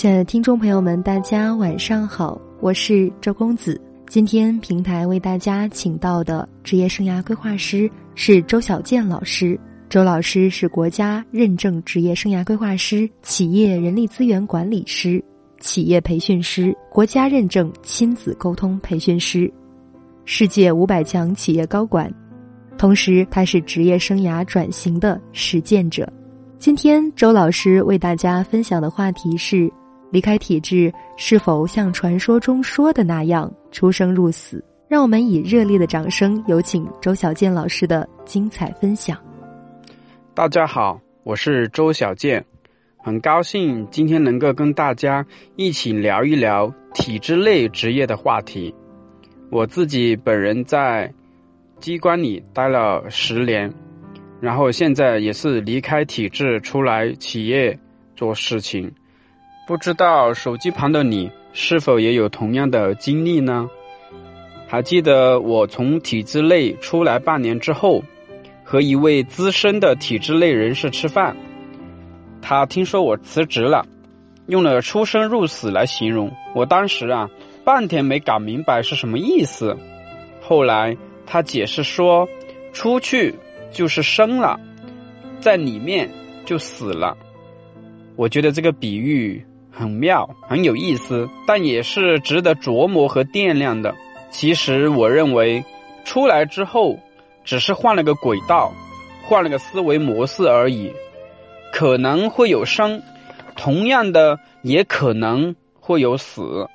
亲爱的听众朋友们，大家晚上好，我是周公子。今天平台为大家请到的职业生涯规划师是周小健老师。周老师是国家认证职业生涯规划师、企业人力资源管理师、企业培训师、国家认证亲子沟通培训师，世界五百强企业高管。同时，他是职业生涯转型的实践者。今天，周老师为大家分享的话题是。离开体制是否像传说中说的那样出生入死？让我们以热烈的掌声有请周小健老师的精彩分享。大家好，我是周小健，很高兴今天能够跟大家一起聊一聊体制内职业的话题。我自己本人在机关里待了十年，然后现在也是离开体制出来企业做事情。不知道手机旁的你是否也有同样的经历呢？还记得我从体制内出来半年之后，和一位资深的体制内人士吃饭，他听说我辞职了，用了“出生入死”来形容。我当时啊，半天没搞明白是什么意思。后来他解释说，出去就是生了，在里面就死了。我觉得这个比喻。很妙，很有意思，但也是值得琢磨和掂量的。其实，我认为，出来之后，只是换了个轨道，换了个思维模式而已。可能会有生，同样的，也可能会有死。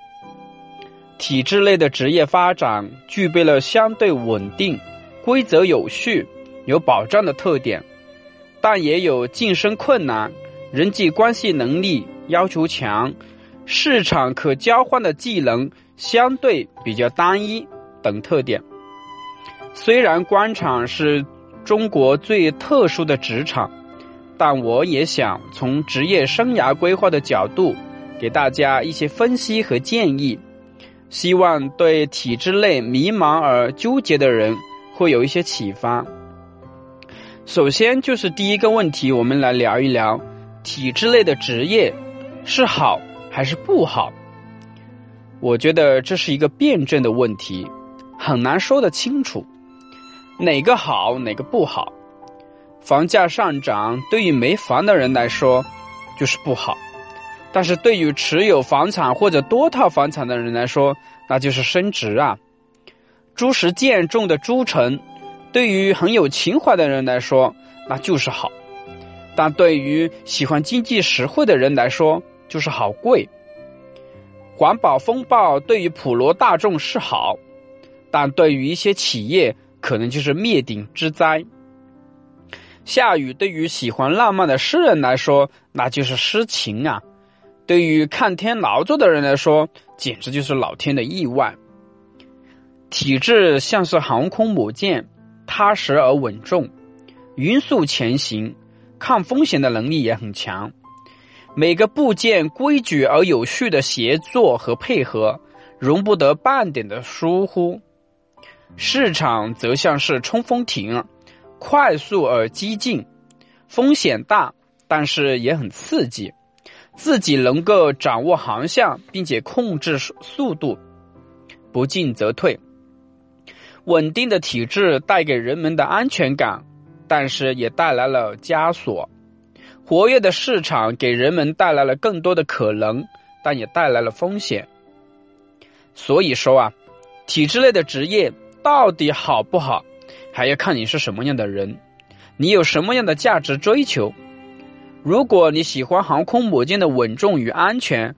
体制内的职业发展具备了相对稳定、规则有序、有保障的特点，但也有晋升困难、人际关系能力。要求强，市场可交换的技能相对比较单一等特点。虽然官场是中国最特殊的职场，但我也想从职业生涯规划的角度，给大家一些分析和建议，希望对体制内迷茫而纠结的人会有一些启发。首先就是第一个问题，我们来聊一聊体制内的职业。是好还是不好？我觉得这是一个辩证的问题，很难说得清楚，哪个好哪个不好。房价上涨对于没房的人来说就是不好，但是对于持有房产或者多套房产的人来说，那就是升值啊。朱石建重的朱城，对于很有情怀的人来说那就是好，但对于喜欢经济实惠的人来说，就是好贵，环保风暴对于普罗大众是好，但对于一些企业可能就是灭顶之灾。下雨对于喜欢浪漫的诗人来说，那就是诗情啊；对于看天劳作的人来说，简直就是老天的意外。体制像是航空母舰，踏实而稳重，匀速前行，抗风险的能力也很强。每个部件规矩而有序的协作和配合，容不得半点的疏忽。市场则像是冲锋艇，快速而激进，风险大，但是也很刺激。自己能够掌握航向，并且控制速度，不进则退。稳定的体制带给人们的安全感，但是也带来了枷锁。活跃的市场给人们带来了更多的可能，但也带来了风险。所以说啊，体制内的职业到底好不好，还要看你是什么样的人，你有什么样的价值追求。如果你喜欢航空母舰的稳重与安全，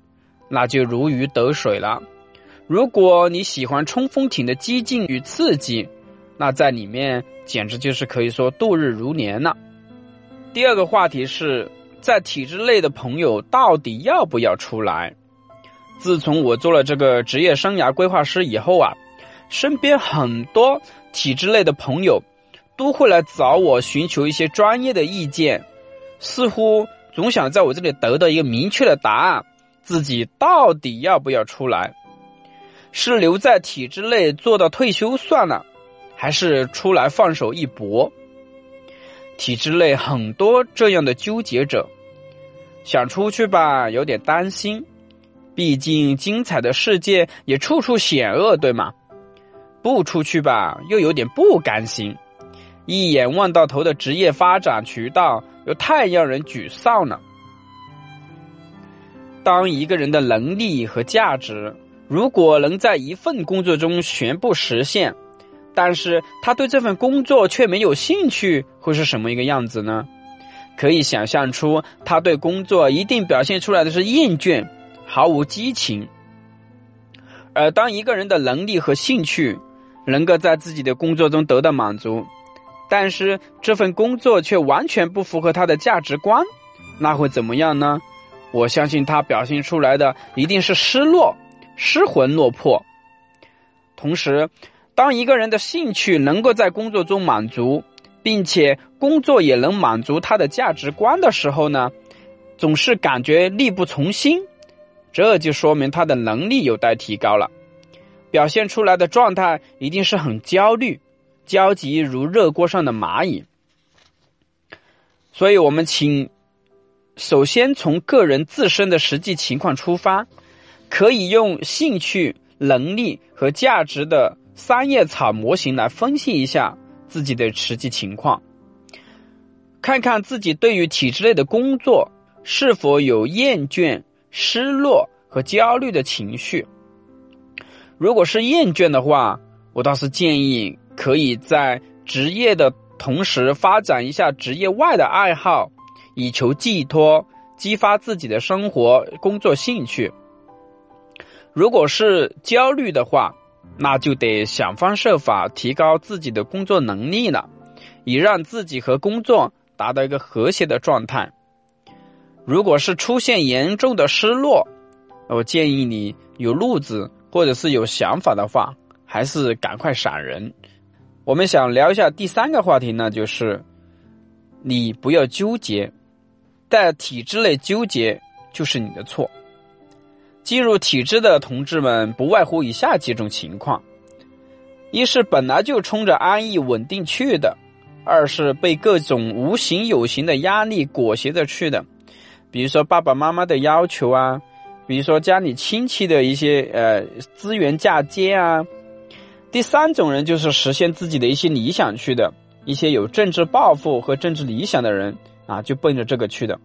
那就如鱼得水了；如果你喜欢冲锋艇的激进与刺激，那在里面简直就是可以说度日如年了。第二个话题是在体制内的朋友到底要不要出来？自从我做了这个职业生涯规划师以后啊，身边很多体制内的朋友都会来找我寻求一些专业的意见，似乎总想在我这里得到一个明确的答案：自己到底要不要出来？是留在体制内做到退休算了，还是出来放手一搏？体制内很多这样的纠结者，想出去吧，有点担心，毕竟精彩的世界也处处险恶，对吗？不出去吧，又有点不甘心；一眼望到头的职业发展渠道，又太让人沮丧了。当一个人的能力和价值，如果能在一份工作中全部实现，但是他对这份工作却没有兴趣，会是什么一个样子呢？可以想象出，他对工作一定表现出来的是厌倦。毫无激情，而当一个人的能力和兴趣能够在自己的工作中得到满足，但是这份工作却完全不符合他的价值观，那会怎么样呢？我相信他表现出来的一定是失落、失魂落魄。同时，当一个人的兴趣能够在工作中满足，并且工作也能满足他的价值观的时候呢，总是感觉力不从心。这就说明他的能力有待提高了，表现出来的状态一定是很焦虑、焦急如热锅上的蚂蚁。所以，我们请首先从个人自身的实际情况出发，可以用兴趣、能力和价值的三叶草模型来分析一下自己的实际情况，看看自己对于体制内的工作是否有厌倦。失落和焦虑的情绪，如果是厌倦的话，我倒是建议可以在职业的同时发展一下职业外的爱好，以求寄托，激发自己的生活工作兴趣。如果是焦虑的话，那就得想方设法提高自己的工作能力了，以让自己和工作达到一个和谐的状态。如果是出现严重的失落，我建议你有路子或者是有想法的话，还是赶快闪人。我们想聊一下第三个话题呢，就是你不要纠结，在体制内纠结就是你的错。进入体制的同志们不外乎以下几种情况：一是本来就冲着安逸稳定去的；二是被各种无形有形的压力裹挟着去的。比如说爸爸妈妈的要求啊，比如说家里亲戚的一些呃资源嫁接啊。第三种人就是实现自己的一些理想去的，一些有政治抱负和政治理想的人啊，就奔着这个去的。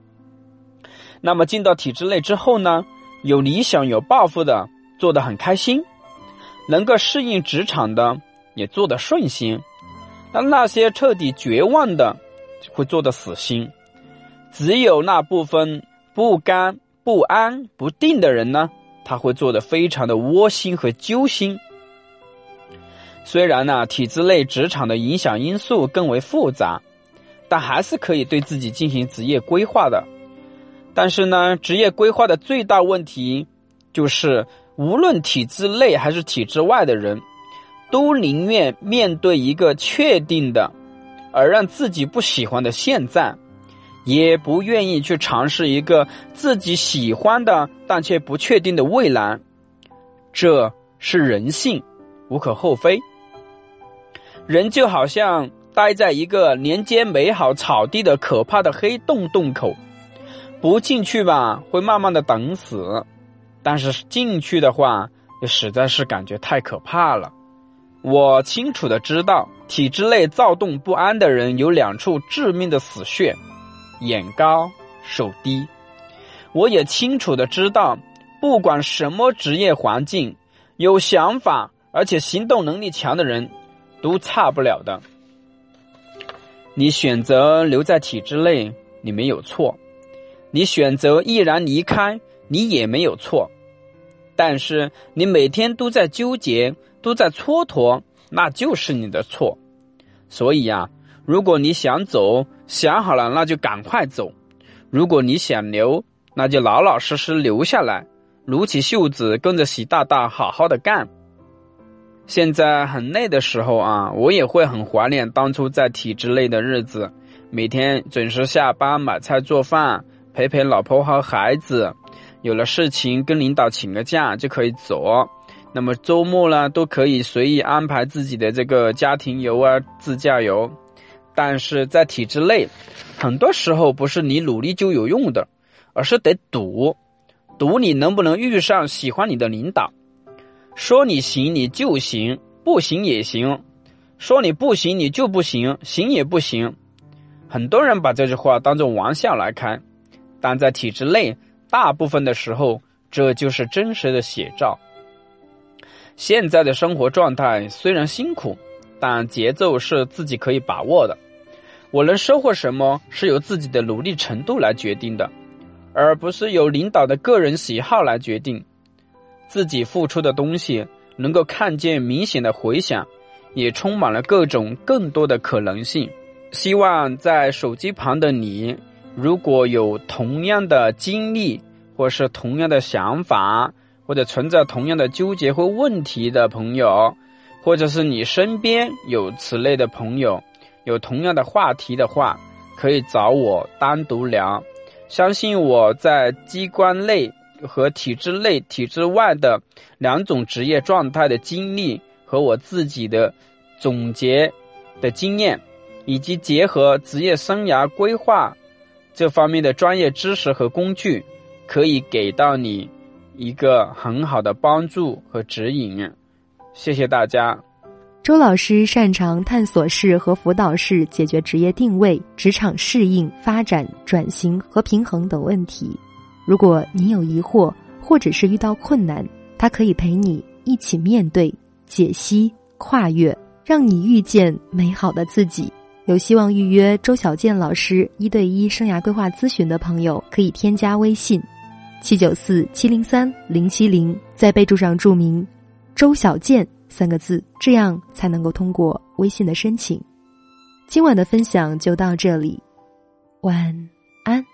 那么进到体制内之后呢，有理想有抱负的做得很开心，能够适应职场的也做得顺心，那那些彻底绝望的会做得死心。只有那部分不甘、不安、不定的人呢，他会做的非常的窝心和揪心。虽然呢，体制内职场的影响因素更为复杂，但还是可以对自己进行职业规划的。但是呢，职业规划的最大问题就是，无论体制内还是体制外的人，都宁愿面对一个确定的，而让自己不喜欢的现在。也不愿意去尝试一个自己喜欢的但却不确定的未来，这是人性，无可厚非。人就好像待在一个连接美好草地的可怕的黑洞洞口，不进去吧，会慢慢的等死；但是进去的话，也实在是感觉太可怕了。我清楚的知道，体制内躁动不安的人有两处致命的死穴。眼高手低，我也清楚的知道，不管什么职业环境，有想法而且行动能力强的人，都差不了的。你选择留在体制内，你没有错；你选择毅然离开，你也没有错。但是你每天都在纠结，都在蹉跎，那就是你的错。所以呀。如果你想走，想好了那就赶快走；如果你想留，那就老老实实留下来，撸起袖子跟着习大大好好的干。现在很累的时候啊，我也会很怀念当初在体制内的日子，每天准时下班买菜做饭，陪陪老婆和孩子，有了事情跟领导请个假就可以走。那么周末呢，都可以随意安排自己的这个家庭游啊、自驾游。但是在体制内，很多时候不是你努力就有用的，而是得赌，赌你能不能遇上喜欢你的领导。说你行你就行，不行也行；说你不行你就不行，行也不行。很多人把这句话当做玩笑来看，但在体制内，大部分的时候，这就是真实的写照。现在的生活状态虽然辛苦，但节奏是自己可以把握的。我能收获什么，是由自己的努力程度来决定的，而不是由领导的个人喜好来决定。自己付出的东西能够看见明显的回响，也充满了各种更多的可能性。希望在手机旁的你，如果有同样的经历，或是同样的想法，或者存在同样的纠结或问题的朋友，或者是你身边有此类的朋友，有同样的话题的话，可以找我单独聊。相信我在机关内。和体制内、体制外的两种职业状态的经历，和我自己的总结的经验，以及结合职业生涯规划这方面的专业知识和工具，可以给到你一个很好的帮助和指引。谢谢大家。周老师擅长探索式和辅导式解决职业定位、职场适应、发展、转型和平衡等问题。如果你有疑惑，或者是遇到困难，他可以陪你一起面对、解析、跨越，让你遇见美好的自己。有希望预约周小健老师一对一生涯规划咨询的朋友，可以添加微信：七九四七零三零七零，在备注上注明“周小健”三个字，这样才能够通过微信的申请。今晚的分享就到这里，晚安。